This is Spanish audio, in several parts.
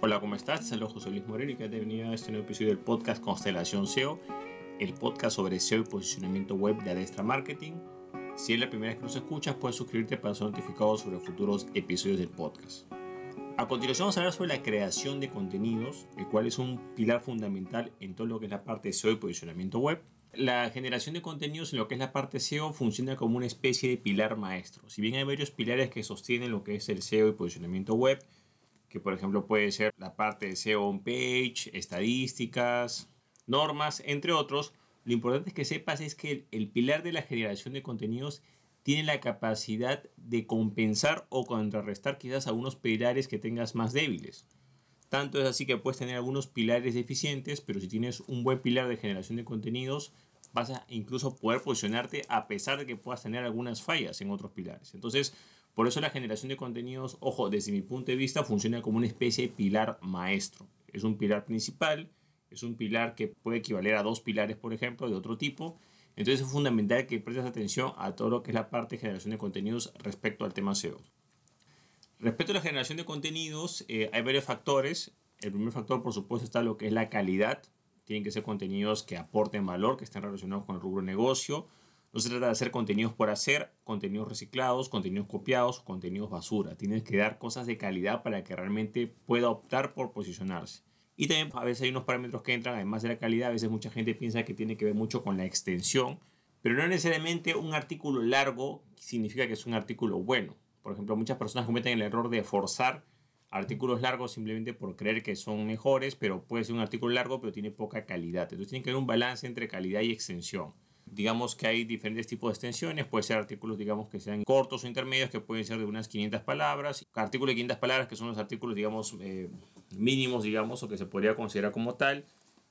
Hola, ¿cómo estás? Te saludo José Luis Moreno y que te venido a este nuevo episodio del podcast Constelación SEO, el podcast sobre SEO y posicionamiento web de Adestra Marketing. Si es la primera vez que nos escuchas, puedes suscribirte para ser notificado sobre futuros episodios del podcast. A continuación vamos a hablar sobre la creación de contenidos, el cual es un pilar fundamental en todo lo que es la parte SEO y posicionamiento web. La generación de contenidos en lo que es la parte SEO funciona como una especie de pilar maestro. Si bien hay varios pilares que sostienen lo que es el SEO y posicionamiento web, que por ejemplo puede ser la parte de SEO on page, estadísticas, normas, entre otros, lo importante es que sepas es que el, pilar de la generación de contenidos tiene la capacidad de compensar o contrarrestar quizás algunos pilares que tengas más débiles. Tanto es así que puedes tener algunos pilares deficientes, pero si tienes un buen pilar de generación de contenidos, vas a incluso poder posicionarte a pesar de que puedas tener algunas fallas en otros pilares. Entonces, por eso la generación de contenidos, ojo, desde mi punto de vista, funciona como una especie de pilar maestro. Es un pilar principal, es un pilar que puede equivaler a dos pilares, por ejemplo, de otro tipo. Entonces es fundamental que prestes atención a todo lo que es la parte de generación de contenidos respecto al tema SEO. Respecto a la generación de contenidos, eh, hay varios factores. El primer factor, por supuesto, está lo que es la calidad. Tienen que ser contenidos que aporten valor, que estén relacionados con el rubro negocio. No se trata de hacer contenidos por hacer, contenidos reciclados, contenidos copiados, contenidos basura. Tienes que dar cosas de calidad para que realmente pueda optar por posicionarse. Y también a veces hay unos parámetros que entran, además de la calidad, a veces mucha gente piensa que tiene que ver mucho con la extensión, pero no necesariamente un artículo largo significa que es un artículo bueno. Por ejemplo, muchas personas cometen el error de forzar artículos largos simplemente por creer que son mejores, pero puede ser un artículo largo pero tiene poca calidad. Entonces tiene que haber un balance entre calidad y extensión digamos que hay diferentes tipos de extensiones, puede ser artículos digamos que sean cortos o intermedios que pueden ser de unas 500 palabras, artículos de 500 palabras que son los artículos digamos eh, mínimos digamos o que se podría considerar como tal,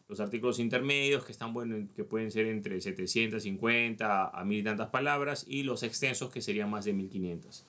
los artículos intermedios que están bueno, que pueden ser entre 750 a 1000 y tantas palabras y los extensos que serían más de 1500.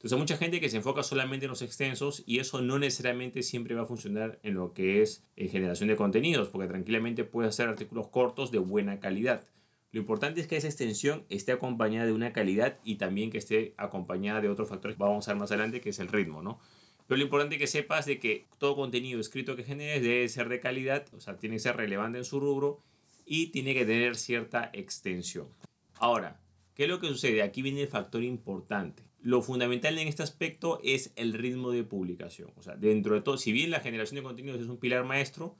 Entonces hay mucha gente que se enfoca solamente en los extensos y eso no necesariamente siempre va a funcionar en lo que es en eh, generación de contenidos, porque tranquilamente puede hacer artículos cortos de buena calidad. Lo importante es que esa extensión esté acompañada de una calidad y también que esté acompañada de otros factores que vamos a ver más adelante, que es el ritmo, ¿no? Pero lo importante que sepas de que todo contenido escrito que generes debe ser de calidad, o sea, tiene que ser relevante en su rubro y tiene que tener cierta extensión. Ahora, ¿qué es lo que sucede? Aquí viene el factor importante. Lo fundamental en este aspecto es el ritmo de publicación. O sea, dentro de todo, si bien la generación de contenidos es un pilar maestro,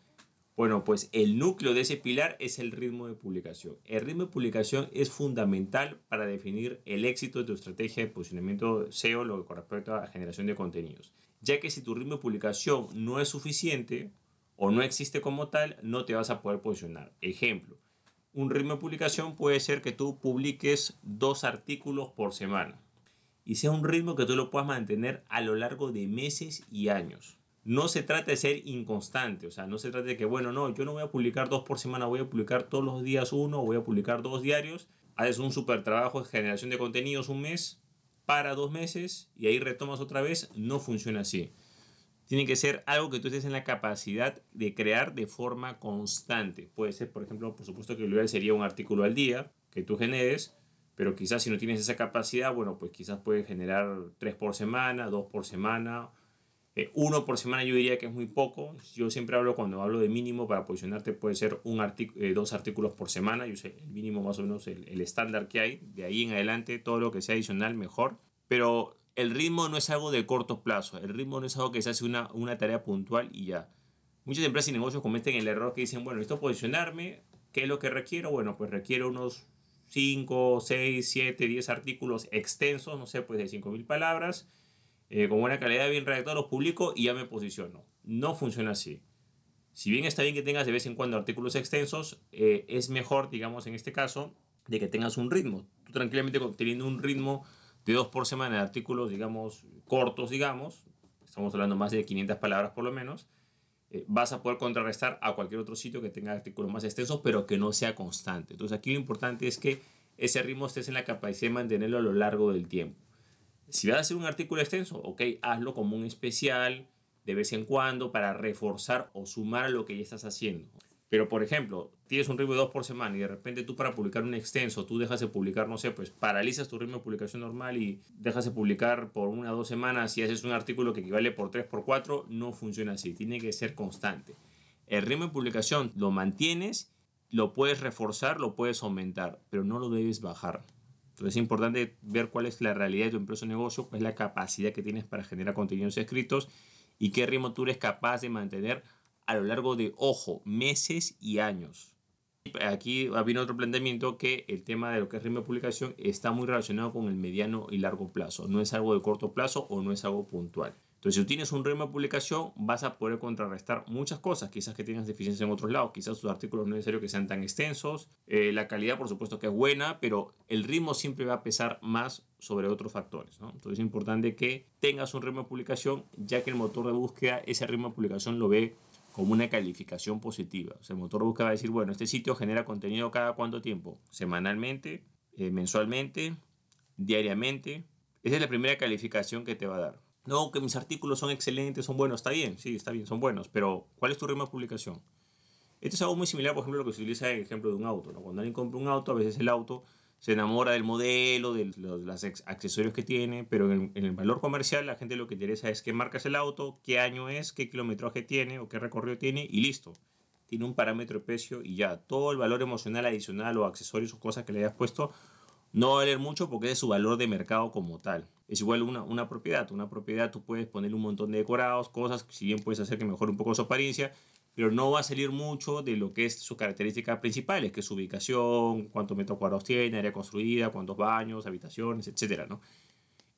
bueno, pues el núcleo de ese pilar es el ritmo de publicación. El ritmo de publicación es fundamental para definir el éxito de tu estrategia de posicionamiento SEO, lo que corresponde a la generación de contenidos. Ya que si tu ritmo de publicación no es suficiente o no existe como tal, no te vas a poder posicionar. Ejemplo, un ritmo de publicación puede ser que tú publiques dos artículos por semana y sea un ritmo que tú lo puedas mantener a lo largo de meses y años no se trata de ser inconstante, o sea, no se trata de que, bueno, no, yo no voy a publicar dos por semana, voy a publicar todos los días uno, voy a publicar dos diarios, haces un super trabajo de generación de contenidos un mes, para dos meses y ahí retomas otra vez, no funciona así. Tiene que ser algo que tú estés en la capacidad de crear de forma constante. Puede ser, por ejemplo, por supuesto que lo ideal sería un artículo al día que tú generes, pero quizás si no tienes esa capacidad, bueno, pues quizás puedes generar tres por semana, dos por semana eh, uno por semana yo diría que es muy poco. Yo siempre hablo cuando hablo de mínimo para posicionarte puede ser un eh, dos artículos por semana. Yo sé, el mínimo más o menos el, el estándar que hay. De ahí en adelante todo lo que sea adicional mejor. Pero el ritmo no es algo de corto plazo. El ritmo no es algo que se hace una, una tarea puntual y ya. Muchas empresas y negocios cometen el error que dicen, bueno, esto posicionarme, ¿qué es lo que requiero? Bueno, pues requiero unos 5, 6, 7, 10 artículos extensos, no sé, pues de 5.000 palabras eh, con buena calidad, bien redactados, los publico y ya me posiciono. No funciona así. Si bien está bien que tengas de vez en cuando artículos extensos, eh, es mejor, digamos, en este caso, de que tengas un ritmo. Tú tranquilamente teniendo un ritmo de dos por semana de artículos, digamos, cortos, digamos, estamos hablando más de 500 palabras por lo menos, eh, vas a poder contrarrestar a cualquier otro sitio que tenga artículos más extensos, pero que no sea constante. Entonces aquí lo importante es que ese ritmo estés en la capacidad de mantenerlo a lo largo del tiempo. Si vas a hacer un artículo extenso, ok, hazlo como un especial de vez en cuando para reforzar o sumar lo que ya estás haciendo. Pero, por ejemplo, tienes un ritmo de dos por semana y de repente tú para publicar un extenso, tú dejas de publicar, no sé, pues paralizas tu ritmo de publicación normal y dejas de publicar por una o dos semanas y haces un artículo que equivale por tres, por cuatro, no funciona así. Tiene que ser constante. El ritmo de publicación lo mantienes, lo puedes reforzar, lo puedes aumentar, pero no lo debes bajar. Entonces es importante ver cuál es la realidad de tu empresa o negocio, cuál es la capacidad que tienes para generar contenidos escritos y qué ritmo tú eres capaz de mantener a lo largo de, ojo, meses y años. Aquí viene otro planteamiento que el tema de lo que es ritmo de publicación está muy relacionado con el mediano y largo plazo. No es algo de corto plazo o no es algo puntual. Entonces, si tú tienes un ritmo de publicación, vas a poder contrarrestar muchas cosas. Quizás que tengas deficiencias en otros lados, quizás tus artículos no es necesario que sean tan extensos. Eh, la calidad, por supuesto, que es buena, pero el ritmo siempre va a pesar más sobre otros factores. Entonces, es importante que tengas un ritmo de publicación, ya que el motor de búsqueda, ese ritmo de publicación lo ve como una calificación positiva. O sea, el motor busca va a decir, bueno, este sitio genera contenido cada cuánto tiempo, semanalmente, eh, mensualmente, diariamente. Esa es la primera calificación que te va a dar. No, que mis artículos son excelentes, son buenos, está bien, sí, está bien, son buenos, pero ¿cuál es tu ritmo de publicación? Esto es algo muy similar, por ejemplo, a lo que se utiliza en el ejemplo de un auto. Cuando alguien compra un auto, a veces el auto se enamora del modelo, de los, accesorios que tiene, pero en el, valor comercial la gente lo que interesa es qué marca es el auto, qué año es, qué kilometraje tiene o qué recorrido tiene y listo. Tiene un parámetro de precio y ya. Todo el valor emocional adicional o accesorios o cosas que le hayas puesto no va a valer mucho porque es su valor de mercado como tal. Es igual una, una propiedad. Una propiedad tú puedes poner un montón de decorados, cosas, si bien puedes hacer que mejore un poco su apariencia, pero no va a salir mucho de lo que es sus características principales, que es su ubicación, cuántos metros cuadrados tiene, área construida, cuántos baños, habitaciones, etc. ¿no?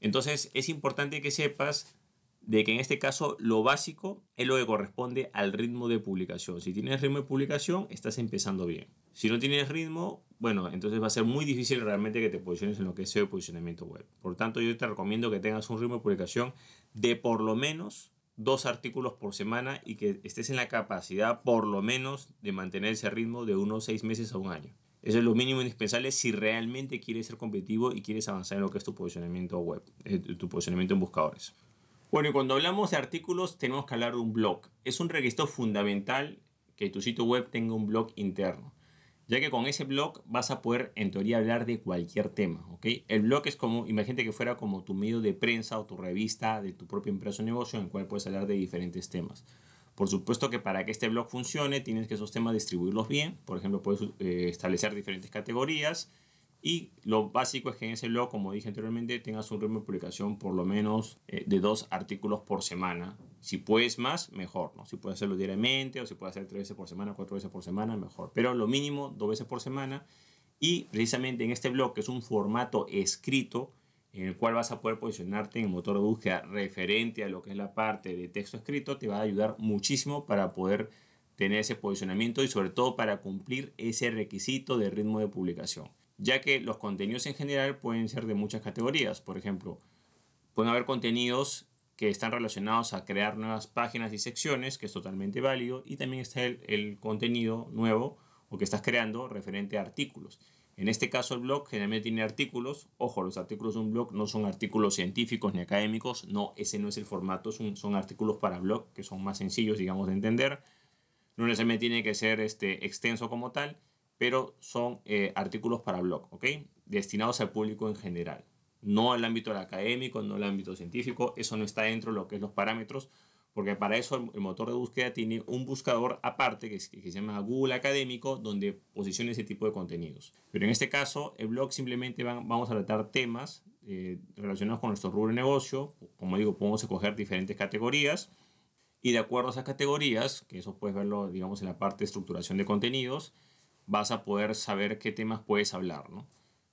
Entonces es importante que sepas de que en este caso lo básico es lo que corresponde al ritmo de publicación. Si tienes ritmo de publicación, estás empezando bien. Si no tienes ritmo, bueno, entonces va a ser muy difícil realmente que te posiciones en lo que es SEO posicionamiento web. Por tanto, yo te recomiendo que tengas un ritmo de publicación de por lo menos dos artículos por semana y que estés en la capacidad por lo menos de mantener ese ritmo de unos seis meses a un año. Eso es lo mínimo indispensable si realmente quieres ser competitivo y quieres avanzar en lo que es tu posicionamiento web, eh, tu posicionamiento en buscadores. Bueno, y cuando hablamos de artículos tenemos que hablar de un blog. Es un requisito fundamental que tu sitio web tenga un blog interno ya que con ese blog vas a poder en teoría hablar de cualquier tema, ¿ok? El blog es como, imagínate que fuera como tu medio de prensa o tu revista de tu propia empresa o negocio en el cual puedes hablar de diferentes temas. Por supuesto que para que este blog funcione tienes que esos temas distribuirlos bien, por ejemplo puedes eh, establecer diferentes categorías y lo básico es que en ese blog, como dije anteriormente, tengas un ritmo de publicación por lo menos eh, de dos artículos por semana si puedes más, mejor, ¿no? Si puedes hacerlo diariamente o si puedes hacer tres veces por semana, cuatro veces por semana, mejor. Pero lo mínimo, dos veces por semana. Y precisamente en este blog, que es un formato escrito, en el cual vas a poder posicionarte en el motor de búsqueda referente a lo que es la parte de texto escrito, te va a ayudar muchísimo para poder tener ese posicionamiento y sobre todo para cumplir ese requisito de ritmo de publicación. Ya que los contenidos en general pueden ser de muchas categorías. Por ejemplo, pueden haber contenidos que están relacionados a crear nuevas páginas y secciones, que es totalmente válido, y también está el, contenido nuevo o que estás creando referente a artículos. En este caso el blog generalmente tiene artículos. Ojo, los artículos de un blog no son artículos científicos ni académicos. No, ese no es el formato. Son, son artículos para blog que son más sencillos, digamos, de entender. No necesariamente tiene que ser este, extenso como tal, pero son eh, artículos para blog, ¿ok? Destinados al público en general no el ámbito académico, no el ámbito científico, eso no está dentro de lo que es los parámetros, porque para eso el, motor de búsqueda tiene un buscador aparte que, se llama Google Académico, donde posiciona ese tipo de contenidos. Pero en este caso, el blog simplemente vamos a tratar temas eh, relacionados con nuestro rubro de negocio. Como digo, podemos escoger diferentes categorías. Y de acuerdo a esas categorías, que eso puedes verlo, digamos, en la parte de estructuración de contenidos, vas a poder saber qué temas puedes hablar, ¿no?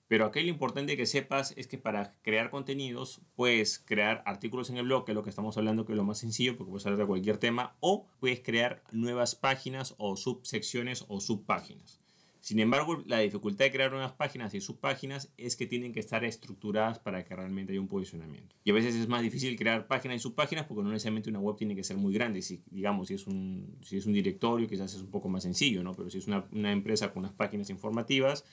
Pero aquí lo importante que sepas es que para crear contenidos puedes crear artículos en el blog, que es lo que estamos hablando, que es lo más sencillo, porque puedes hablar de cualquier tema, o puedes crear nuevas páginas o subsecciones o subpáginas. Sin embargo, la dificultad de crear nuevas páginas y subpáginas es que tienen que estar estructuradas para que realmente haya un posicionamiento. Y a veces es más difícil crear páginas y subpáginas porque no necesariamente una web tiene que ser muy grande. Si, digamos, si es un, si es un directorio, quizás es un poco más sencillo, ¿no? Pero si es una, una empresa con unas páginas informativas,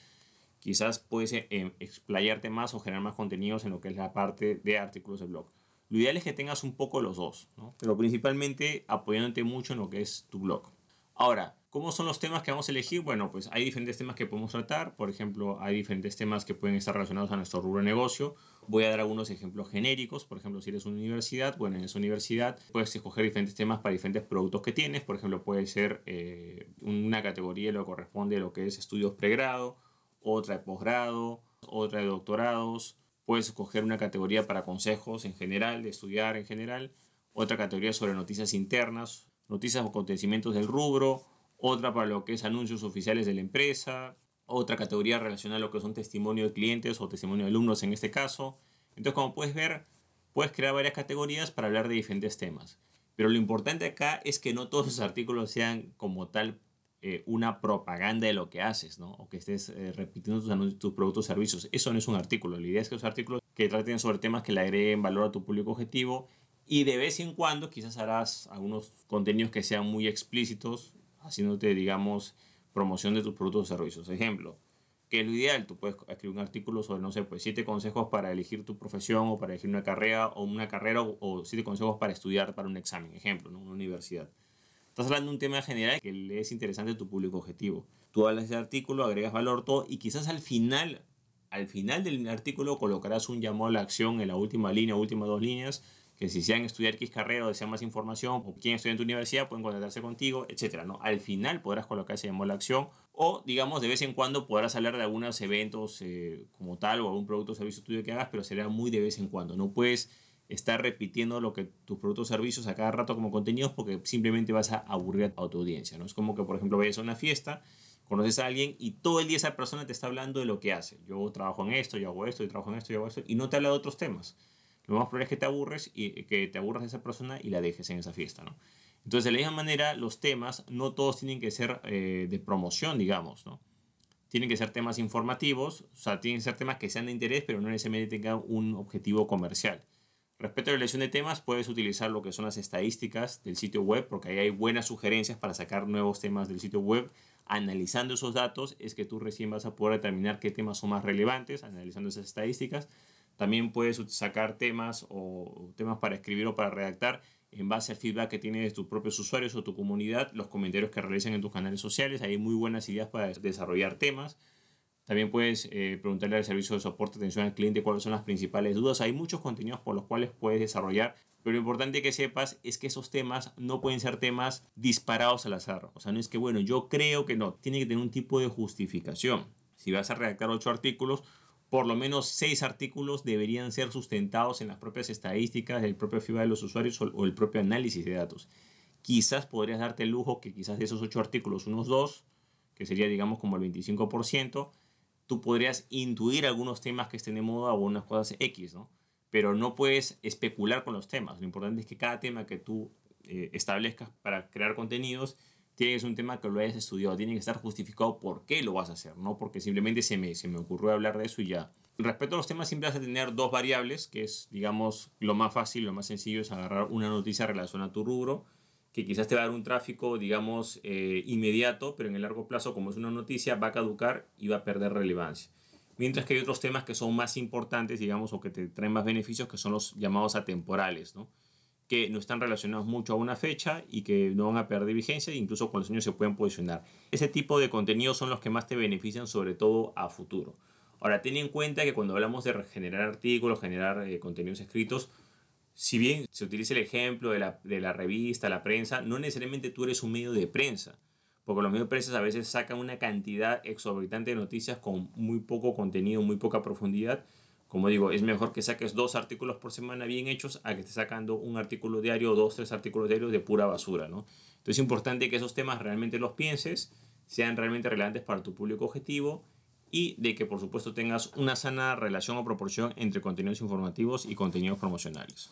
quizás puedes eh, explayarte más o generar más contenidos en lo que es la parte de artículos de blog. Lo ideal es que tengas un poco los dos, ¿no? pero principalmente apoyándote mucho en lo que es tu blog. Ahora, ¿Cómo son los temas que vamos a elegir? Bueno, pues hay diferentes temas que podemos tratar. Por ejemplo, hay diferentes temas que pueden estar relacionados a nuestro rubro de negocio. Voy a dar algunos ejemplos genéricos. Por ejemplo, si eres una universidad, bueno, en esa universidad puedes escoger diferentes temas para diferentes productos que tienes. Por ejemplo, puede ser eh, una categoría lo que corresponde a lo que es estudios pregrado, otra de posgrado, otra de doctorados. Puedes escoger una categoría para consejos en general, de estudiar en general. Otra categoría sobre noticias internas, noticias o acontecimientos del rubro otra para lo que es anuncios oficiales de la empresa, otra categoría relacionada a lo que son testimonio de clientes o testimonio de alumnos en este caso. Entonces, como puedes ver, puedes crear varias categorías para hablar de diferentes temas. Pero lo importante acá es que no todos esos artículos sean como tal eh, una propaganda de lo que haces, ¿no? O que estés eh, repitiendo tus, tus productos o servicios. Eso no es un artículo. La idea es que los artículos que traten sobre temas que le agreguen valor a tu público objetivo y de vez en cuando quizás harás algunos contenidos que sean muy explícitos haciéndote, digamos, promoción de tus productos o servicios. Ejemplo, que es lo ideal? Tú puedes escribir un artículo sobre, no sé, pues siete consejos para elegir tu profesión o para elegir una carrera o una carrera o, siete consejos para estudiar para un examen, ejemplo, ¿no? una universidad. Estás hablando de un tema general que le es interesante a tu público objetivo. Tú hablas de artículo, agregas valor, todo, y quizás al final, al final del artículo colocarás un llamado a la acción en la última línea, últimas dos líneas, que si desean estudiar X carrera o desean más información o quieren estudiar en tu universidad pueden contactarse contigo, etcétera, ¿no? Al final podrás colocar ese llamado a la acción o, digamos, de vez en cuando podrás hablar de algunos eventos eh, como tal o algún producto o servicio tuyo que hagas, pero será muy de vez en cuando. No puedes estar repitiendo lo que tus productos o servicios a cada rato como contenidos porque simplemente vas a aburrir a tu audiencia, ¿no? Es como que, por ejemplo, vayas a una fiesta conoces a alguien y todo el día esa persona te está hablando de lo que hace. Yo trabajo en esto, yo hago esto, yo trabajo en esto, yo hago esto, y no te habla de otros temas lo más probable es que te aburres y que te aburras de esa persona y la dejes en esa fiesta, ¿no? Entonces, de la misma manera, los temas no todos tienen que ser eh, de promoción, digamos, ¿no? Tienen que ser temas informativos, o sea, tienen que ser temas que sean de interés, pero no necesariamente tengan un objetivo comercial. Respecto a la elección de temas, puedes utilizar lo que son las estadísticas del sitio web, porque ahí hay buenas sugerencias para sacar nuevos temas del sitio web. Analizando esos datos es que tú recién vas a poder determinar qué temas son más relevantes, analizando esas estadísticas. También puedes sacar temas o temas para escribir o para redactar en base al feedback que tienes de tus propios usuarios o tu comunidad, los comentarios que realicen en tus canales sociales. Hay muy buenas ideas para desarrollar temas. También puedes eh, preguntarle al servicio de soporte atención al cliente cuáles son las principales dudas. Hay muchos contenidos por los cuales puedes desarrollar, pero lo importante que sepas es que esos temas no pueden ser temas disparados al azar. O sea, no es que, bueno, yo creo que no, tiene que tener un tipo de justificación. Si vas a redactar ocho artículos, por lo menos seis artículos deberían ser sustentados en las propias estadísticas, el propio feedback de los usuarios o el propio análisis de datos. Quizás podrías darte el lujo que quizás de esos ocho artículos, unos dos, que sería digamos como el 25%, tú podrías intuir algunos temas que estén de moda o unas cosas X, ¿no? Pero no puedes especular con los temas. Lo importante es que cada tema que tú eh, establezcas para crear contenidos tiene que ser un tema que lo hayas estudiado, tiene que estar justificado por qué lo vas a hacer, no porque simplemente se me, se me ocurrió hablar de eso y ya. Respecto a los temas, siempre vas a tener dos variables, que es, digamos, lo más fácil, lo más sencillo es agarrar una noticia relacionada a tu rubro, que quizás te va a dar un tráfico, digamos, eh, inmediato, pero en el largo plazo, como es una noticia, va a caducar y va a perder relevancia. Mientras que hay otros temas que son más importantes, digamos, o que te traen más beneficios, que son los llamados atemporales, ¿no? Que no están relacionados mucho a una fecha y que no van a perder vigencia, incluso con los años se pueden posicionar. Ese tipo de contenidos son los que más te benefician, sobre todo a futuro. Ahora, ten en cuenta que cuando hablamos de generar artículos, generar eh, contenidos escritos, si bien se utiliza el ejemplo de la, de la revista, la prensa, no necesariamente tú eres un medio de prensa, porque los medios de prensa a veces sacan una cantidad exorbitante de noticias con muy poco contenido, muy poca profundidad, como digo, es mejor que saques dos artículos por semana bien hechos a que estés sacando un artículo diario dos, tres artículos diarios de pura basura, ¿no? Entonces es importante que esos temas realmente los pienses, sean realmente relevantes para tu público objetivo y de que por supuesto tengas una sana relación o proporción entre contenidos informativos y contenidos promocionales.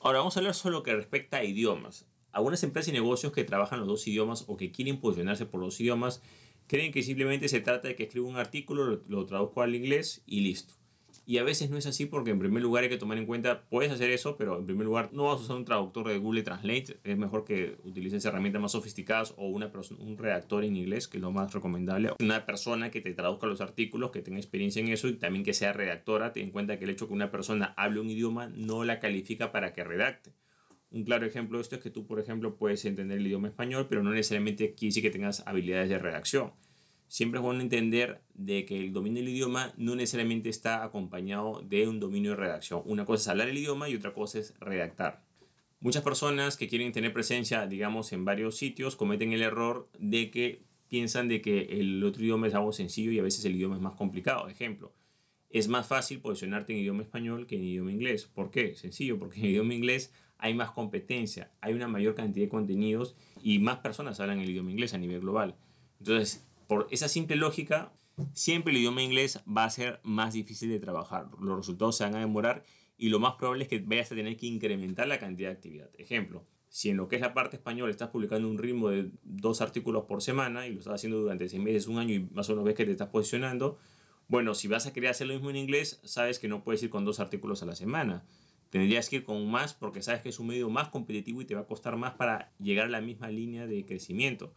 Ahora vamos a hablar sobre lo que respecta a idiomas. Algunas empresas y negocios que trabajan los dos idiomas o que quieren posicionarse por los idiomas creen que simplemente se trata de que escribo un artículo, lo, lo traduzco al inglés y listo. Y a veces no es así porque en primer lugar hay que tomar en cuenta, puedes hacer eso, pero en primer lugar no vas a usar un traductor de Google Translate. Es mejor que utilices herramientas más sofisticadas o una un redactor en inglés, que es lo más recomendable. Una persona que te traduzca los artículos, que tenga experiencia en eso y también que sea redactora. Ten en cuenta que el hecho que una persona hable un idioma no la califica para que redacte. Un claro ejemplo de esto es que tú, por ejemplo, puedes entender el idioma español, pero no necesariamente quiere decir que tengas habilidades de redacción. Siempre es bueno entender de que el dominio del idioma no necesariamente está acompañado de un dominio de redacción. Una cosa es hablar el idioma y otra cosa es redactar. Muchas personas que quieren tener presencia, digamos, en varios sitios cometen el error de que piensan de que el otro idioma es algo sencillo y a veces el idioma es más complicado. Ejemplo, es más fácil posicionarte en idioma español que en idioma inglés. ¿Por qué? Sencillo, porque en idioma inglés hay más competencia, hay una mayor cantidad de contenidos y más personas hablan el idioma inglés a nivel global. Entonces, por esa simple lógica, siempre el idioma inglés va a ser más difícil de trabajar. Los resultados se van a demorar y lo más probable es que vayas a tener que incrementar la cantidad de actividad. Ejemplo, si en lo que es la parte española estás publicando un ritmo de dos artículos por semana y lo estás haciendo durante seis meses, un año y más o menos ves que te estás posicionando, bueno, si vas a querer hacer lo mismo en inglés, sabes que no puedes ir con dos artículos a la semana. Tendrías que ir con más porque sabes que es un medio más competitivo y te va a costar más para llegar a la misma línea de crecimiento.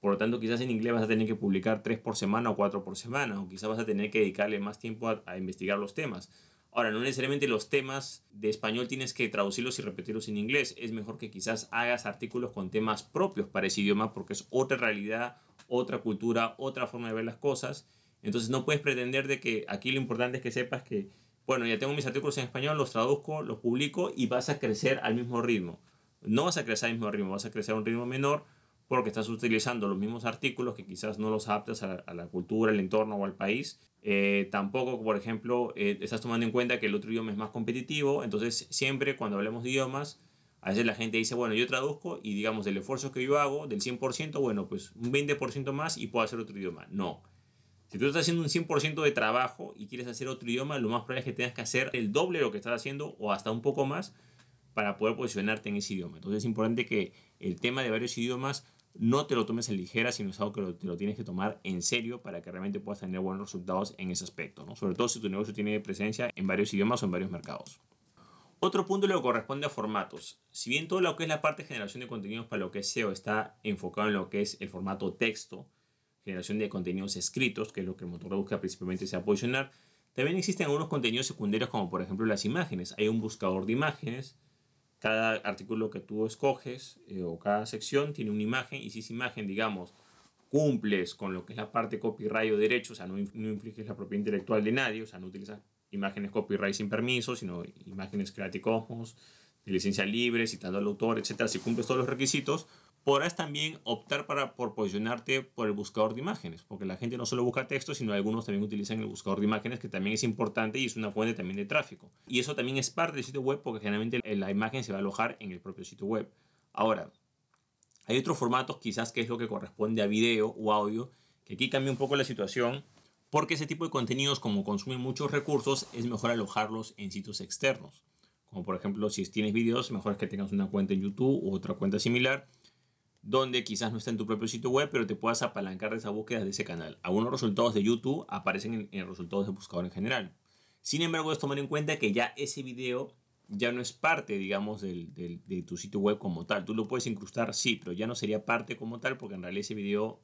Por lo tanto, quizás en inglés vas a tener que publicar tres por semana o cuatro por semana, o quizás vas a tener que dedicarle más tiempo a, a investigar los temas. Ahora, no necesariamente los temas de español tienes que traducirlos y repetirlos en inglés. Es mejor que quizás hagas artículos con temas propios para ese idioma porque es otra realidad, otra cultura, otra forma de ver las cosas entonces no puedes pretender de que aquí lo importante es que sepas que, bueno, ya tengo mis artículos en español, los traduzco, los publico y vas a crecer al mismo ritmo. No vas a crecer al mismo ritmo, vas a crecer a un ritmo menor porque estás utilizando los mismos artículos que quizás no los adaptas a, la cultura, al entorno o al país. Eh, tampoco, por ejemplo, eh, estás tomando en cuenta que el otro idioma es más competitivo. Entonces, siempre cuando hablemos de idiomas, a veces la gente dice, bueno, yo traduzco y digamos, del esfuerzo que yo hago, del 100%, bueno, pues un 20% más y puedo hacer otro idioma. No si tú estás haciendo un 100% de trabajo y quieres hacer otro idioma, lo más probable es que tengas que hacer el doble de lo que estás haciendo o hasta un poco más para poder posicionarte en ese idioma. Entonces es importante que el tema de varios idiomas no te lo tomes en ligera, sino es algo que te lo tienes que tomar en serio para que realmente puedas tener buenos resultados en ese aspecto, ¿no? sobre todo si tu negocio tiene presencia en varios idiomas o en varios mercados. Otro punto lo corresponde a formatos. Si bien todo lo que es la parte de generación de contenidos para lo que es SEO está enfocado en lo que es el formato texto, generación de contenidos escritos, que es lo que el motor búsqueda principalmente se va a posicionar. También existen algunos contenidos secundarios como por ejemplo las imágenes. Hay un buscador de imágenes. Cada artículo que tú escoges eh, o cada sección tiene una imagen y si esa imagen, digamos, cumples con lo que es la parte copyright o derecho, o sea, no, no infliges la propiedad intelectual de nadie, o sea, no utilizas imágenes copyright sin permiso, sino imágenes Creative Commons, de licencia libre, citando al autor, etc. Si cumples todos los requisitos, podrás también optar para, por posicionarte por el buscador de imágenes, porque la gente no solo busca texto, sino algunos también utilizan el buscador de imágenes, que también es importante y es una fuente también de tráfico. Y eso también es parte del sitio web, porque generalmente la imagen se va a alojar en el propio sitio web. Ahora, hay otros formatos quizás que es lo que corresponde a video o audio, que aquí cambia un poco la situación, porque ese tipo de contenidos, como consumen muchos recursos, es mejor alojarlos en sitios externos. Como por ejemplo, si tienes videos, mejor es que tengas una cuenta en YouTube u otra cuenta similar donde quizás no está en tu propio sitio web, pero te puedas apalancar de esa búsqueda de ese canal. Algunos resultados de YouTube aparecen en, resultados de buscador en general. Sin embargo, es tomar en cuenta que ya ese video ya no es parte, digamos, del, de tu sitio web como tal. Tú lo puedes incrustar, sí, pero ya no sería parte como tal porque en realidad ese video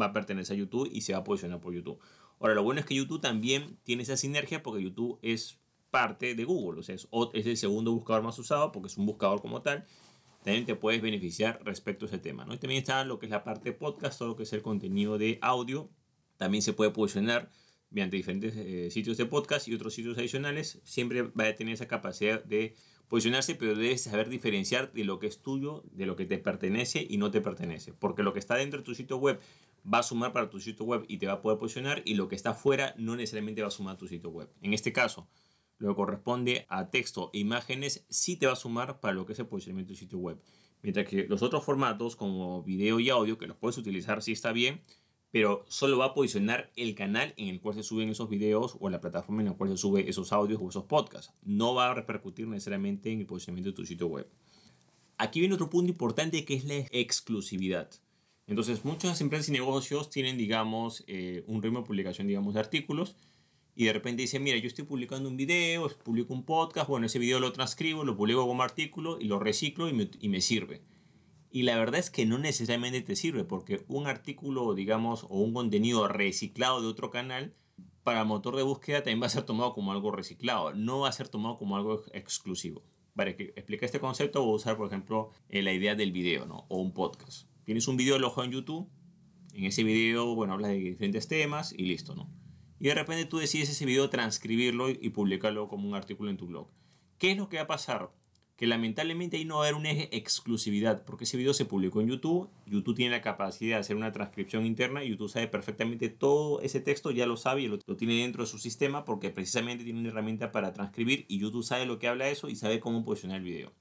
va a pertenecer a YouTube y se va a posicionar por YouTube. Ahora, lo bueno es que YouTube también tiene esa sinergia porque YouTube es parte de Google, o sea, es el segundo buscador más usado porque es un buscador como tal también te puedes beneficiar respecto a ese tema. ¿no? Y también está lo que es la parte podcast, todo lo que es el contenido de audio. También se puede posicionar mediante diferentes eh, sitios de podcast y otros sitios adicionales. Siempre va a tener esa capacidad de posicionarse, pero debes saber diferenciar de lo que es tuyo, de lo que te pertenece y no te pertenece. Porque lo que está dentro de tu sitio web va a sumar para tu sitio web y te va a poder posicionar y lo que está fuera no necesariamente va a sumar a tu sitio web. En este caso, lo que corresponde a texto e imágenes sí te va a sumar para lo que es el posicionamiento del sitio web. Mientras que los otros formatos como video y audio, que los puedes utilizar sí está bien, pero solo va a posicionar el canal en el cual se suben esos videos o la plataforma en la cual se suben esos audios o esos podcasts. No va a repercutir necesariamente en el posicionamiento de tu sitio web. Aquí viene otro punto importante que es la exclusividad. Entonces, muchas empresas y negocios tienen, digamos, eh, un ritmo de publicación, digamos, de artículos y de repente dice, mira, yo estoy publicando un video, publico un podcast, bueno, ese video lo transcribo, lo publico como artículo y lo reciclo y me, y me sirve. Y la verdad es que no necesariamente te sirve, porque un artículo, digamos, o un contenido reciclado de otro canal, para motor de búsqueda también va a ser tomado como algo reciclado, no va a ser tomado como algo exclusivo. para que explique este concepto, voy a usar, por ejemplo, eh, la idea del video, ¿no? O un podcast. Tienes un video alojado en YouTube, en ese video, bueno, hablas de diferentes temas y listo, ¿no? Y de repente tú decides ese video transcribirlo y publicarlo como un artículo en tu blog. ¿Qué es lo que va a pasar? Que lamentablemente ahí no va a haber un eje exclusividad, porque ese video se publicó en YouTube, YouTube tiene la capacidad de hacer una transcripción interna, y YouTube sabe perfectamente todo ese texto, ya lo sabe y lo, lo, tiene dentro de su sistema, porque precisamente tiene una herramienta para transcribir y YouTube sabe lo que habla eso y sabe cómo posicionar el video.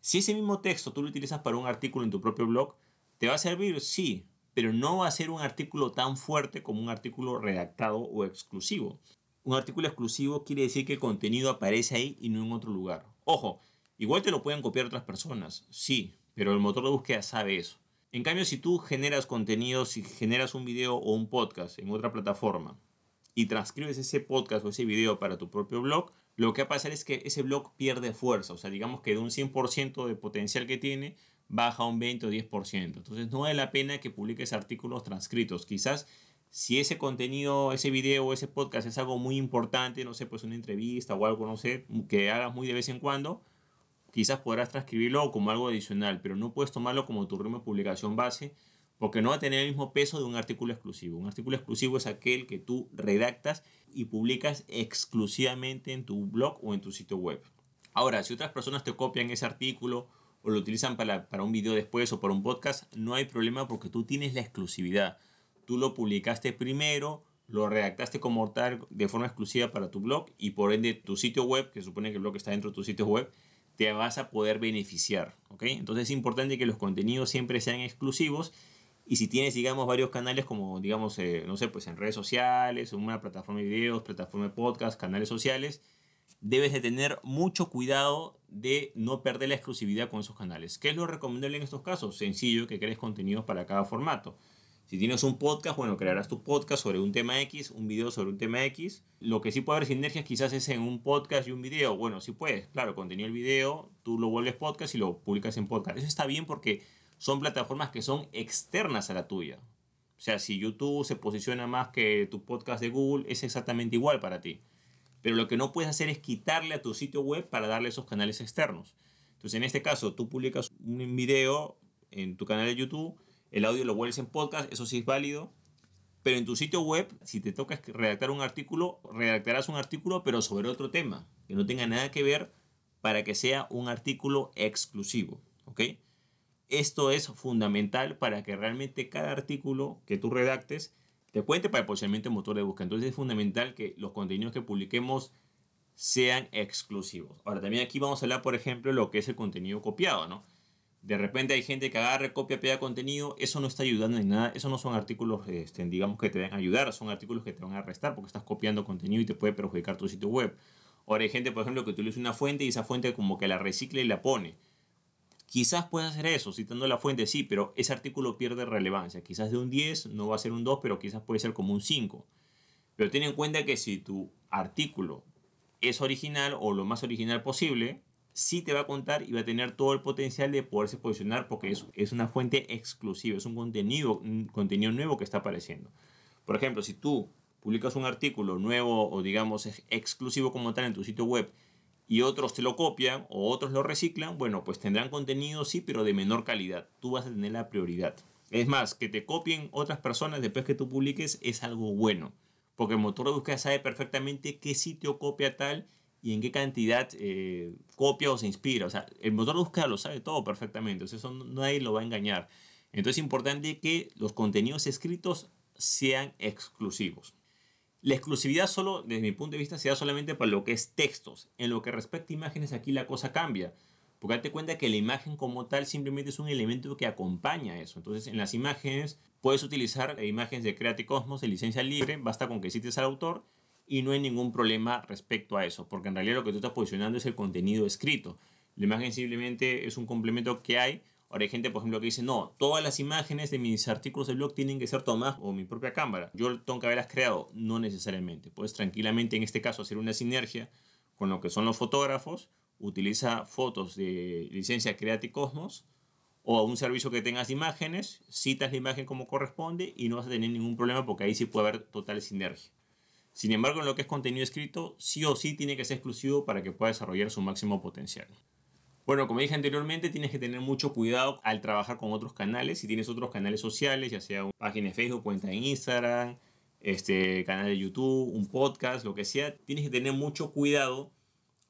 Si ese mismo texto tú lo utilizas para un artículo en tu propio blog, ¿te va a servir? Sí, pero no va a ser un artículo tan fuerte como un artículo redactado o exclusivo. Un artículo exclusivo quiere decir que el contenido aparece ahí y no en otro lugar. Ojo, igual te lo pueden copiar otras personas, sí, pero el motor de búsqueda sabe eso. En cambio, si tú generas contenido, si generas un video o un podcast en otra plataforma y transcribes ese podcast o ese video para tu propio blog, lo que va a pasar es que ese blog pierde fuerza. O sea, digamos que de un 100% de potencial que tiene, baja un 20 o 10%. Entonces no vale la pena que publiques artículos transcritos. Quizás si ese contenido, ese video o ese podcast es algo muy importante, no sé, pues una entrevista o algo, no sé, que hagas muy de vez en cuando, quizás podrás transcribirlo como algo adicional, pero no puedes tomarlo como tu ritmo de publicación base porque no va a tener el mismo peso de un artículo exclusivo. Un artículo exclusivo es aquel que tú redactas y publicas exclusivamente en tu blog o en tu sitio web. Ahora, si otras personas te copian ese artículo o lo utilizan para, para un video después o para un podcast, no hay problema porque tú tienes la exclusividad. Tú lo publicaste primero, lo redactaste como tal de forma exclusiva para tu blog y por ende tu sitio web, que supone que el blog está dentro de tu sitio web, te vas a poder beneficiar. ¿ok? Entonces es importante que los contenidos siempre sean exclusivos y si tienes, digamos, varios canales como, digamos, eh, no sé, pues en redes sociales, una plataforma de videos, plataforma de podcast, canales sociales, debes de tener mucho cuidado de no perder la exclusividad con esos canales. ¿Qué es lo recomendable en estos casos? Sencillo, que crees contenidos para cada formato. Si tienes un podcast, bueno, crearás tu podcast sobre un tema X, un video sobre un tema X. Lo que sí puede haber sinergias quizás es en un podcast y un video. Bueno, sí puedes, claro, contenido el video, tú lo vuelves podcast y lo publicas en podcast. Eso está bien porque son plataformas que son externas a la tuya. O sea, si YouTube se posiciona más que tu podcast de Google, es exactamente igual para ti. Pero lo que no puedes hacer es quitarle a tu sitio web para darle esos canales externos. Entonces, en este caso, tú publicas un video en tu canal de YouTube, el audio lo vuelves en podcast, eso sí es válido. Pero en tu sitio web, si te toca redactar un artículo, redactarás un artículo, pero sobre otro tema, que no tenga nada que ver para que sea un artículo exclusivo. ¿Ok? Esto es fundamental para que realmente cada artículo que tú redactes te cuente para el posicionamiento en motor de búsqueda. Entonces es fundamental que los contenidos que publiquemos sean exclusivos. Ahora también aquí vamos a hablar, por ejemplo, lo que es el contenido copiado, ¿no? De repente hay gente que agarra, copia, pega contenido, eso no está ayudando en nada, eso no son artículos, este, digamos, que te van a ayudar, son artículos que te van a restar porque estás copiando contenido y te puede perjudicar tu sitio web. Ahora hay gente, por ejemplo, que utiliza una fuente y esa fuente como que la recicla y la pone. Quizás puedas hacer eso citando la fuente, sí, pero ese artículo pierde relevancia. Quizás de un 10 no va a ser un 2, pero quizás puede ser como un 5. Pero ten en cuenta que si tu artículo es original o lo más original posible, sí te va a contar y va a tener todo el potencial de poderse posicionar porque es, es una fuente exclusiva, es un contenido, un contenido nuevo que está apareciendo. Por ejemplo, si tú publicas un artículo nuevo o digamos exclusivo como tal en tu sitio web y otros te lo copian o otros lo reciclan, bueno, pues tendrán contenido sí, pero de menor calidad. Tú vas a tener la prioridad. Es más, que te copien otras personas después que tú publiques es algo bueno, porque el motor de búsqueda sabe perfectamente qué sitio copia tal y en qué cantidad eh, copia o se inspira. O sea, el motor de búsqueda lo sabe todo perfectamente, eso nadie lo va a engañar. Entonces es importante que los contenidos escritos sean exclusivos. La exclusividad solo, desde mi punto de vista, se da solamente para lo que es textos. En lo que respecta a imágenes, aquí la cosa cambia. Porque date cuenta que la imagen como tal simplemente es un elemento que acompaña eso. Entonces, en las imágenes puedes utilizar imágenes de Creative Cosmos de licencia libre, basta con que cites al autor y no hay ningún problema respecto a eso, porque en realidad lo que tú estás posicionando es el contenido escrito. La imagen simplemente es un complemento que hay Ahora hay gente, por ejemplo, que dice, no, todas las imágenes de mis artículos de blog tienen que ser tomadas o mi propia cámara. Yo tengo que haberlas creado. No necesariamente. Puedes tranquilamente, en este caso, hacer una sinergia con lo que son los fotógrafos. Utiliza fotos de licencia Creative Cosmos o un servicio que tengas imágenes, citas la imagen como corresponde y no vas a tener ningún problema porque ahí sí puede haber total sinergia. Sin embargo, en lo que es contenido escrito, sí o sí tiene que ser exclusivo para que pueda desarrollar su máximo potencial. Bueno, como dije anteriormente, tienes que tener mucho cuidado al trabajar con otros canales. Si tienes otros canales sociales, ya sea una página de Facebook, cuenta en Instagram, este canal de YouTube, un podcast, lo que sea, tienes que tener mucho cuidado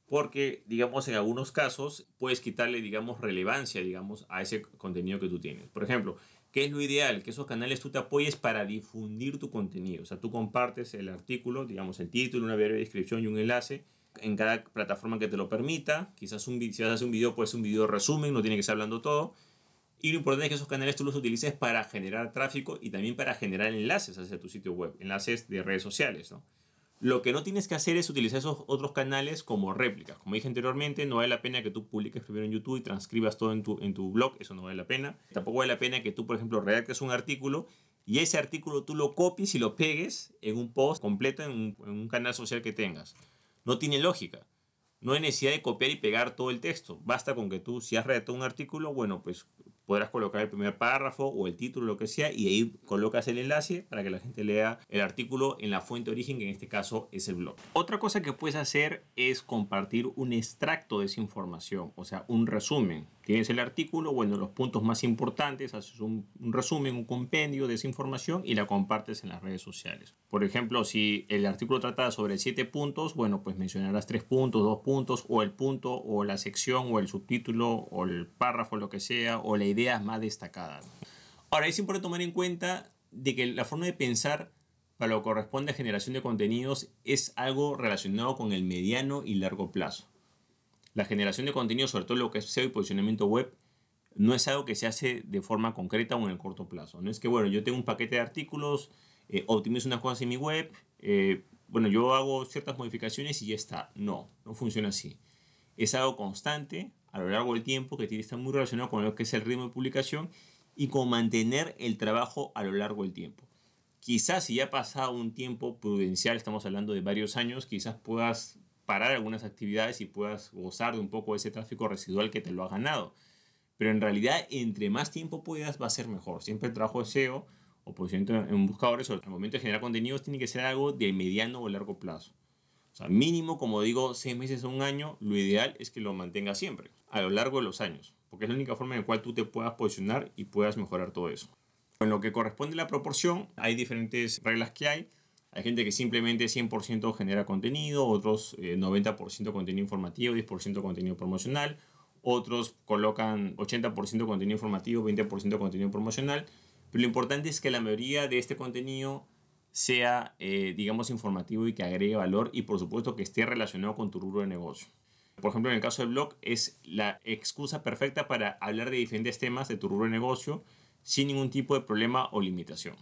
porque, digamos, en algunos casos puedes quitarle, digamos, relevancia, digamos, a ese contenido que tú tienes. Por ejemplo, ¿qué es lo ideal? Que esos canales tú te apoyes para difundir tu contenido. O sea, tú compartes el artículo, digamos, el título, una breve descripción y un enlace en cada plataforma que te lo permita. Quizás un, si vas a hacer un video, puede ser un video resumen, no tiene que ser hablando todo. Y lo importante es que esos canales tú los utilices para generar tráfico y también para generar enlaces hacia tu sitio web, enlaces de redes sociales. ¿no? Lo que no tienes que hacer es utilizar esos otros canales como réplicas. Como dije anteriormente, no vale la pena que tú publiques primero en YouTube y transcribas todo en tu, en tu blog, eso no vale la pena. Tampoco vale la pena que tú, por ejemplo, redactes un artículo y ese artículo tú lo copies y lo pegues en un post completo en un, en un canal social que tengas. No tiene lógica. No hay necesidad de copiar y pegar todo el texto. Basta con que tú, si has redactado un artículo, bueno, pues podrás colocar el primer párrafo o el título, lo que sea, y ahí colocas el enlace para que la gente lea el artículo en la fuente origen, que en este caso es el blog. Otra cosa que puedes hacer es compartir un extracto de esa información, o sea, un resumen. Tienes el artículo, bueno, los puntos más importantes, haces un, resumen, un compendio de esa información y la compartes en las redes sociales. Por ejemplo, si el artículo trata sobre siete puntos, bueno, pues mencionarás tres puntos, dos puntos, o el punto, o la sección, o el subtítulo, o el párrafo, lo que sea, o la idea más destacada. Ahora, es importante tomar en cuenta de que la forma de pensar para lo que corresponde a generación de contenidos es algo relacionado con el mediano y largo plazo la generación de contenido, sobre todo lo que es SEO y posicionamiento web, no es algo que se hace de forma concreta o en el corto plazo. No es que, bueno, yo tengo un paquete de artículos, eh, optimizo unas cosas en mi web, eh, bueno, yo hago ciertas modificaciones y ya está. No, no funciona así. Es algo constante a lo largo del tiempo que tiene que estar muy relacionado con lo que es el ritmo de publicación y con mantener el trabajo a lo largo del tiempo. Quizás si ya ha pasado un tiempo prudencial, estamos hablando de varios años, quizás puedas parar algunas actividades y puedas gozar de un poco de ese tráfico residual que te lo ha ganado. Pero en realidad, entre más tiempo puedas, va a ser mejor. Siempre el trabajo de SEO o posicionamiento en buscadores o el momento de generar contenidos tiene que ser algo de mediano o largo plazo. O sea, mínimo, como digo, seis meses o un año, lo ideal es que lo mantengas siempre, a lo largo de los años, porque es la única forma en la cual tú te puedas posicionar y puedas mejorar todo eso. En lo que corresponde a la proporción, hay diferentes reglas que hay. Hay gente que simplemente 100% genera contenido, otros 90% eh, contenido informativo, 10% contenido promocional, otros colocan 80% contenido informativo, 20% contenido promocional, pero lo importante es que la mayoría de este contenido sea, eh, digamos, informativo y que agregue valor y por supuesto que esté relacionado con tu rubro de negocio. Por ejemplo, en el caso del blog es la excusa perfecta para hablar de diferentes temas de tu rubro de negocio sin ningún tipo de problema o limitación.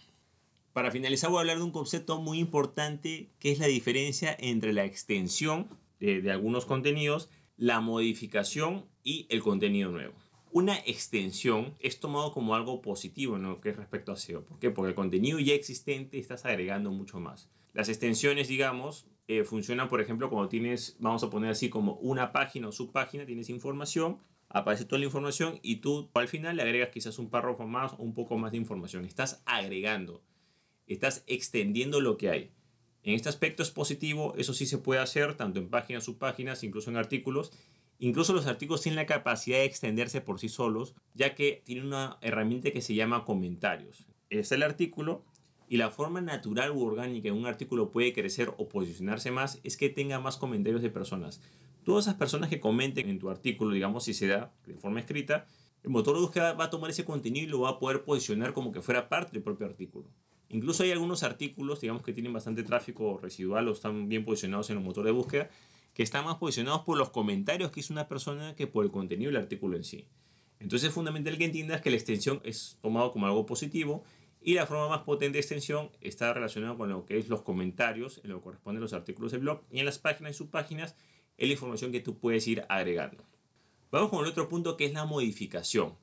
Para finalizar voy a hablar de un concepto muy importante que es la diferencia entre la extensión de, algunos contenidos, la modificación y el contenido nuevo. Una extensión es tomado como algo positivo en lo que es respecto a SEO. ¿Por qué? Porque el contenido ya existente estás agregando mucho más. Las extensiones, digamos, eh, funcionan, por ejemplo, cuando tienes, vamos a poner así como una página o subpágina, tienes información, aparece toda la información y tú al final le agregas quizás un párrafo más o un poco más de información. Estás agregando estás extendiendo lo que hay. En este aspecto es positivo, eso sí se puede hacer tanto en páginas, subpáginas, incluso en artículos. Incluso los artículos tienen la capacidad de extenderse por sí solos, ya que tienen una herramienta que se llama comentarios. Es el artículo y la forma natural u orgánica en un artículo puede crecer o posicionarse más es que tenga más comentarios de personas. Todas esas personas que comenten en tu artículo, digamos si se da de forma escrita, el motor de búsqueda va a tomar ese contenido y lo va a poder posicionar como que fuera parte del propio artículo. Incluso hay algunos artículos, digamos, que tienen bastante tráfico residual o están bien posicionados en el motor de búsqueda, que están más posicionados por los comentarios que hizo una persona que por el contenido del artículo en sí. Entonces es fundamental que entiendas que la extensión es tomado como algo positivo y la forma más potente de extensión está relacionada con lo que es los comentarios, en lo que corresponde a los artículos del blog y en las páginas y subpáginas es la información que tú puedes ir agregando. Vamos con el otro punto que es la modificación.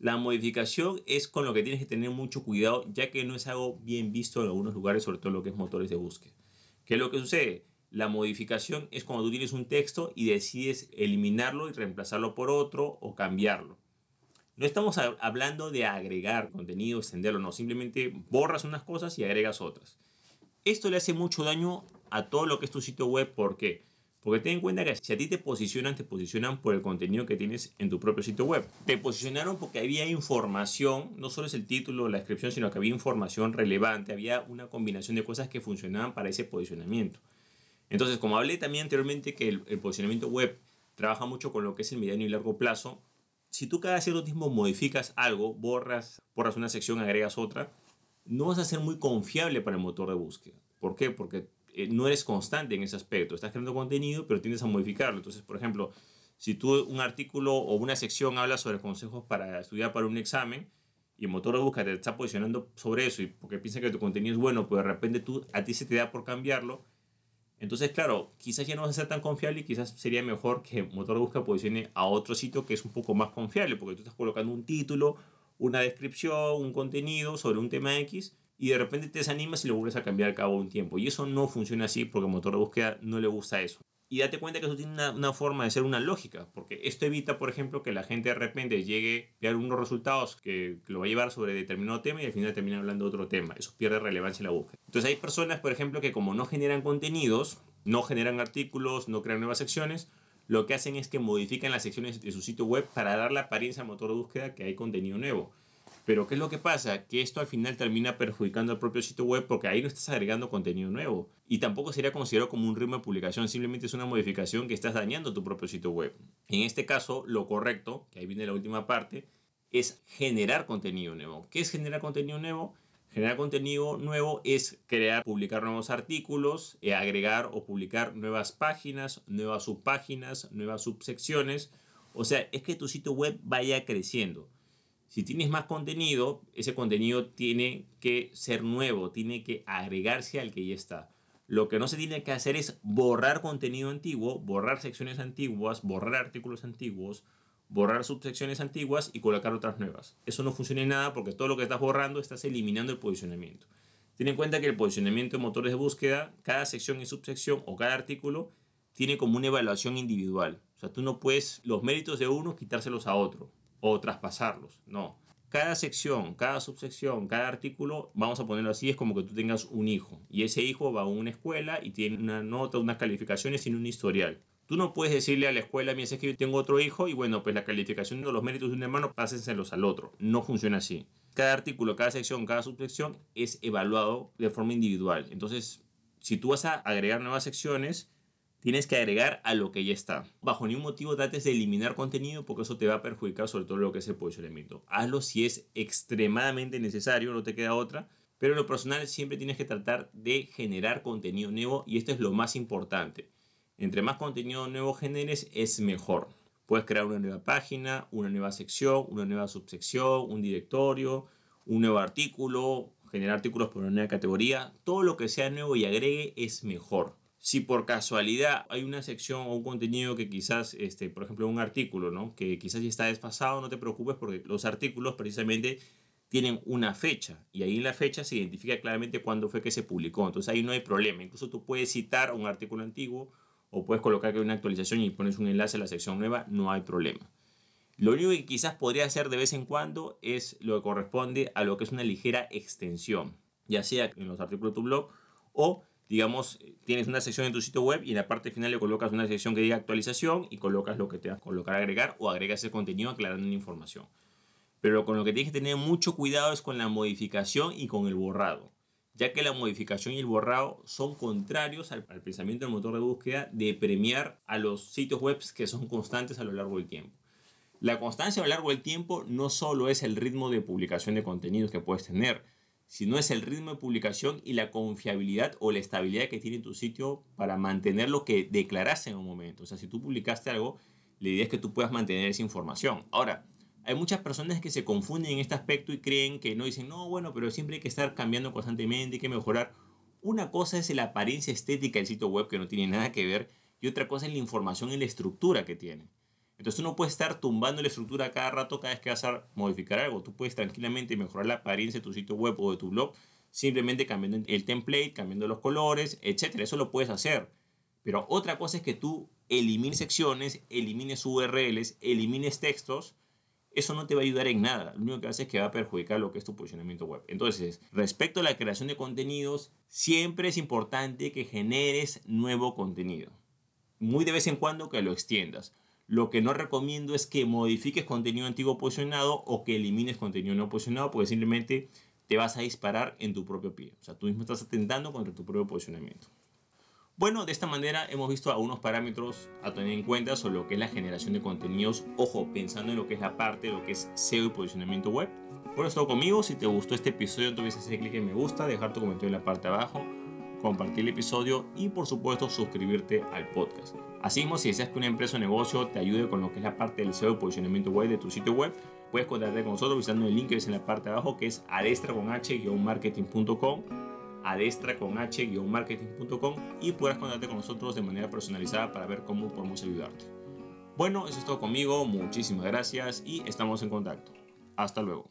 La modificación es con lo que tienes que tener mucho cuidado, ya que no es algo bien visto en algunos lugares, sobre todo lo que es motores de búsqueda. ¿Qué es lo que sucede? La modificación es cuando tú tienes un texto y decides eliminarlo y reemplazarlo por otro o cambiarlo. No estamos hablando de agregar contenido, extenderlo, no, simplemente borras unas cosas y agregas otras. Esto le hace mucho daño a todo lo que es tu sitio web. ¿Por qué? Porque ten en cuenta que si a ti te posicionan, te posicionan por el contenido que tienes en tu propio sitio web. Te posicionaron porque había información, no solo es el título, la descripción, sino que había información relevante, había una combinación de cosas que funcionaban para ese posicionamiento. Entonces, como hablé también anteriormente que el, posicionamiento web trabaja mucho con lo que es el mediano y largo plazo, si tú cada cierto tiempo modificas algo, borras, borras una sección, agregas otra, no vas a ser muy confiable para el motor de búsqueda. ¿Por qué? Porque eh, no eres constante en ese aspecto. Estás creando contenido, pero tiendes a modificarlo. Entonces, por ejemplo, si tú un artículo o una sección habla sobre consejos para estudiar para un examen y el motor de búsqueda te está posicionando sobre eso y porque piensa que tu contenido es bueno, pero de repente tú, a ti se te da por cambiarlo, entonces, claro, quizás ya no vas a ser tan confiable y quizás sería mejor que el motor de búsqueda posicione a otro sitio que es un poco más confiable, porque tú estás colocando un título, una descripción, un contenido sobre un tema X y de repente te desanimas y lo vuelves a cambiar al cabo de un tiempo. Y eso no funciona así porque el motor de búsqueda no le gusta eso. Y date cuenta que eso tiene una, forma de ser una lógica, porque esto evita, por ejemplo, que la gente de repente llegue a ver unos resultados que, lo va a llevar sobre determinado tema y al final termina hablando de otro tema. Eso pierde relevancia en la búsqueda. Entonces hay personas, por ejemplo, que como no generan contenidos, no generan artículos, no crean nuevas secciones, lo que hacen es que modifican las secciones de su sitio web para dar la apariencia al motor de búsqueda que hay contenido nuevo. Pero ¿qué es lo que pasa? Que esto al final termina perjudicando al propio sitio web porque ahí no estás agregando contenido nuevo. Y tampoco sería considerado como un ritmo de publicación, simplemente es una modificación que estás dañando tu propio sitio web. En este caso, lo correcto, que ahí viene la última parte, es generar contenido nuevo. ¿Qué es generar contenido nuevo? Generar contenido nuevo es crear, publicar nuevos artículos, eh, agregar o publicar nuevas páginas, nuevas subpáginas, nuevas subsecciones. O sea, es que tu sitio web vaya creciendo. Si tienes más contenido, ese contenido tiene que ser nuevo, tiene que agregarse al que ya está. Lo que no se tiene que hacer es borrar contenido antiguo, borrar secciones antiguas, borrar artículos antiguos, borrar subsecciones antiguas y colocar otras nuevas. Eso no funciona en nada porque todo lo que estás borrando estás eliminando el posicionamiento. Ten en cuenta que el posicionamiento de motores de búsqueda, cada sección y subsección o cada artículo tiene como una evaluación individual. O sea, tú no puedes los méritos de uno quitárselos a otro o traspasarlos. No. Cada sección, cada subsección, cada artículo, vamos a ponerlo así, es como que tú tengas un hijo y ese hijo va a una escuela y tiene una nota, unas calificaciones y un historial. Tú no puedes decirle a la escuela, mira, es que yo tengo otro hijo y bueno, pues la calificación de los méritos de un hermano, pásenselos al otro. No funciona así. Cada artículo, cada sección, cada subsección es evaluado de forma individual. Entonces, si tú vas a agregar nuevas secciones, tienes que agregar a lo que ya está. Bajo ningún motivo trates de eliminar contenido porque eso te va a perjudicar sobre todo lo que es el posicionamiento. Hazlo si es extremadamente necesario, no te queda otra. Pero lo personal siempre tienes que tratar de generar contenido nuevo y esto es lo más importante. Entre más contenido nuevo generes es mejor. Puedes crear una nueva página, una nueva sección, una nueva subsección, un directorio, un nuevo artículo, generar artículos por una nueva categoría. Todo lo que sea nuevo y agregue es mejor si por casualidad hay una sección o un contenido que quizás, este, por ejemplo, un artículo, ¿no? que quizás está desfasado, no te preocupes porque los artículos precisamente tienen una fecha y ahí en la fecha se identifica claramente cuándo fue que se publicó. Entonces ahí no hay problema. Incluso tú puedes citar un artículo antiguo o puedes colocar que hay una actualización y pones un enlace a la sección nueva, no hay problema. Lo único que quizás podría hacer de vez en cuando es lo que corresponde a lo que es una ligera extensión, ya sea en los artículos de tu blog o digamos, tienes una sección en tu sitio web y en la parte final le colocas una sección que diga actualización y colocas lo que te va a colocar agregar o agregas ese contenido aclarando una información. Pero con lo que tienes que tener mucho cuidado es con la modificación y con el borrado, ya que la modificación y el borrado son contrarios al, al pensamiento del motor de búsqueda de premiar a los sitios web que son constantes a lo largo del tiempo. La constancia a lo largo del tiempo no solo es el ritmo de publicación de contenidos que puedes tener, sino es el ritmo de publicación y la confiabilidad o la estabilidad que tiene tu sitio para mantener lo que declaraste en un momento. O sea, si tú publicaste algo, la idea es que tú puedas mantener esa información. Ahora, hay muchas personas que se confunden en este aspecto y creen que no dicen, no, bueno, pero siempre hay que estar cambiando constantemente, hay que mejorar. Una cosa es la apariencia estética del sitio web que no tiene nada que ver y otra cosa es la información y la estructura que tiene. Entonces tú no puedes estar tumbando la estructura cada rato cada vez que vas a modificar algo. Tú puedes tranquilamente mejorar la apariencia de tu sitio web o de tu blog simplemente cambiando el template, cambiando los colores, etc. Eso lo puedes hacer. Pero otra cosa es que tú elimines secciones, elimines URLs, elimines textos eso no te va a ayudar en nada. Lo único que hace es que va a perjudicar lo que es tu posicionamiento web. Entonces, respecto a la creación de contenidos, siempre es importante que generes nuevo contenido. Muy de vez en cuando que lo extiendas. Lo que no recomiendo es que modifiques contenido antiguo posicionado o que elimines contenido no posicionado porque simplemente te vas a disparar en tu propio pie. O sea, tú mismo estás atentando contra tu propio posicionamiento. Bueno, de esta manera hemos visto algunos parámetros a tener en cuenta sobre lo que es la generación de contenidos. Ojo, pensando en lo que es la parte lo que es SEO y posicionamiento web. Por eso conmigo. Si te gustó este episodio, tú hacer clic en me gusta, dejar tu comentario en la parte de abajo, compartir el episodio y por supuesto suscribirte al podcast. Asimismo, si deseas que una empresa o negocio te ayude con lo que es la parte del SEO y posicionamiento web de tu sitio web, puedes contactarte con nosotros visitando el link que ves en la parte de abajo que es adestra con h-marketing.com adestra con h-marketing.com y podrás contactarte con nosotros de manera personalizada para ver cómo podemos ayudarte. Bueno, eso es todo conmigo, muchísimas gracias y estamos en contacto. Hasta luego.